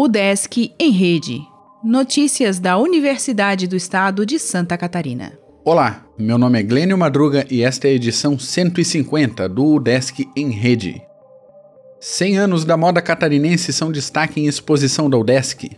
O Desk em Rede. Notícias da Universidade do Estado de Santa Catarina. Olá, meu nome é Glênio Madruga e esta é a edição 150 do UDESC em Rede. 100 anos da moda catarinense são destaque em exposição da UDESC.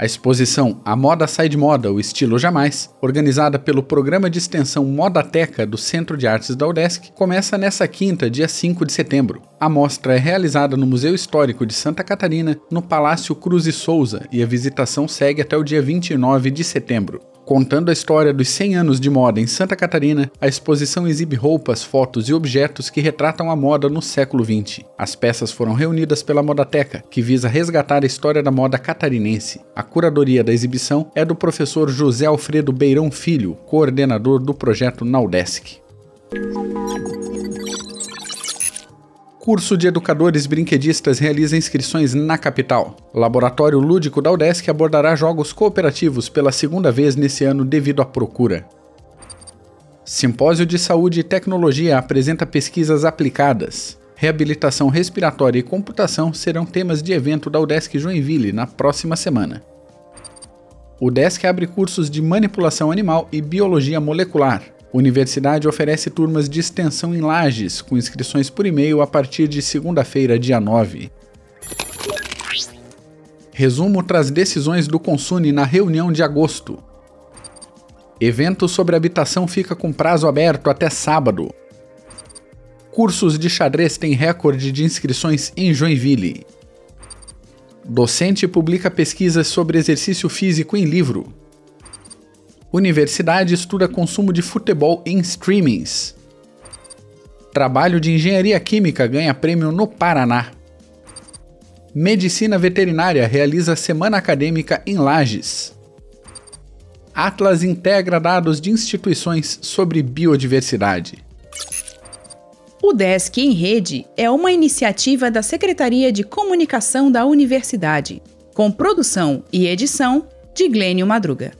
A exposição A Moda Sai de Moda, o Estilo Jamais, organizada pelo programa de extensão Modateca do Centro de Artes da UDESC, começa nesta quinta, dia 5 de setembro. A mostra é realizada no Museu Histórico de Santa Catarina, no Palácio Cruz e Souza, e a visitação segue até o dia 29 de setembro. Contando a história dos 100 anos de moda em Santa Catarina, a exposição exibe roupas, fotos e objetos que retratam a moda no século XX. As peças foram reunidas pela Modateca, que visa resgatar a história da moda catarinense. A curadoria da exibição é do professor José Alfredo Beirão Filho, coordenador do projeto Naudesc. Curso de Educadores Brinquedistas realiza inscrições na capital. Laboratório Lúdico da UDESC abordará jogos cooperativos pela segunda vez nesse ano devido à procura. Simpósio de Saúde e Tecnologia apresenta pesquisas aplicadas. Reabilitação respiratória e computação serão temas de evento da UDESC Joinville na próxima semana. O UDESC abre cursos de manipulação animal e biologia molecular. Universidade oferece turmas de extensão em Lages, com inscrições por e-mail a partir de segunda-feira, dia 9. Resumo traz decisões do Consune na reunião de agosto. Evento sobre habitação fica com prazo aberto até sábado. Cursos de xadrez têm recorde de inscrições em Joinville. Docente publica pesquisas sobre exercício físico em livro. Universidade estuda consumo de futebol em streamings. Trabalho de engenharia química ganha prêmio no Paraná. Medicina veterinária realiza semana acadêmica em Lages. Atlas integra dados de instituições sobre biodiversidade. O Desk em Rede é uma iniciativa da Secretaria de Comunicação da Universidade, com produção e edição de Glênio Madruga.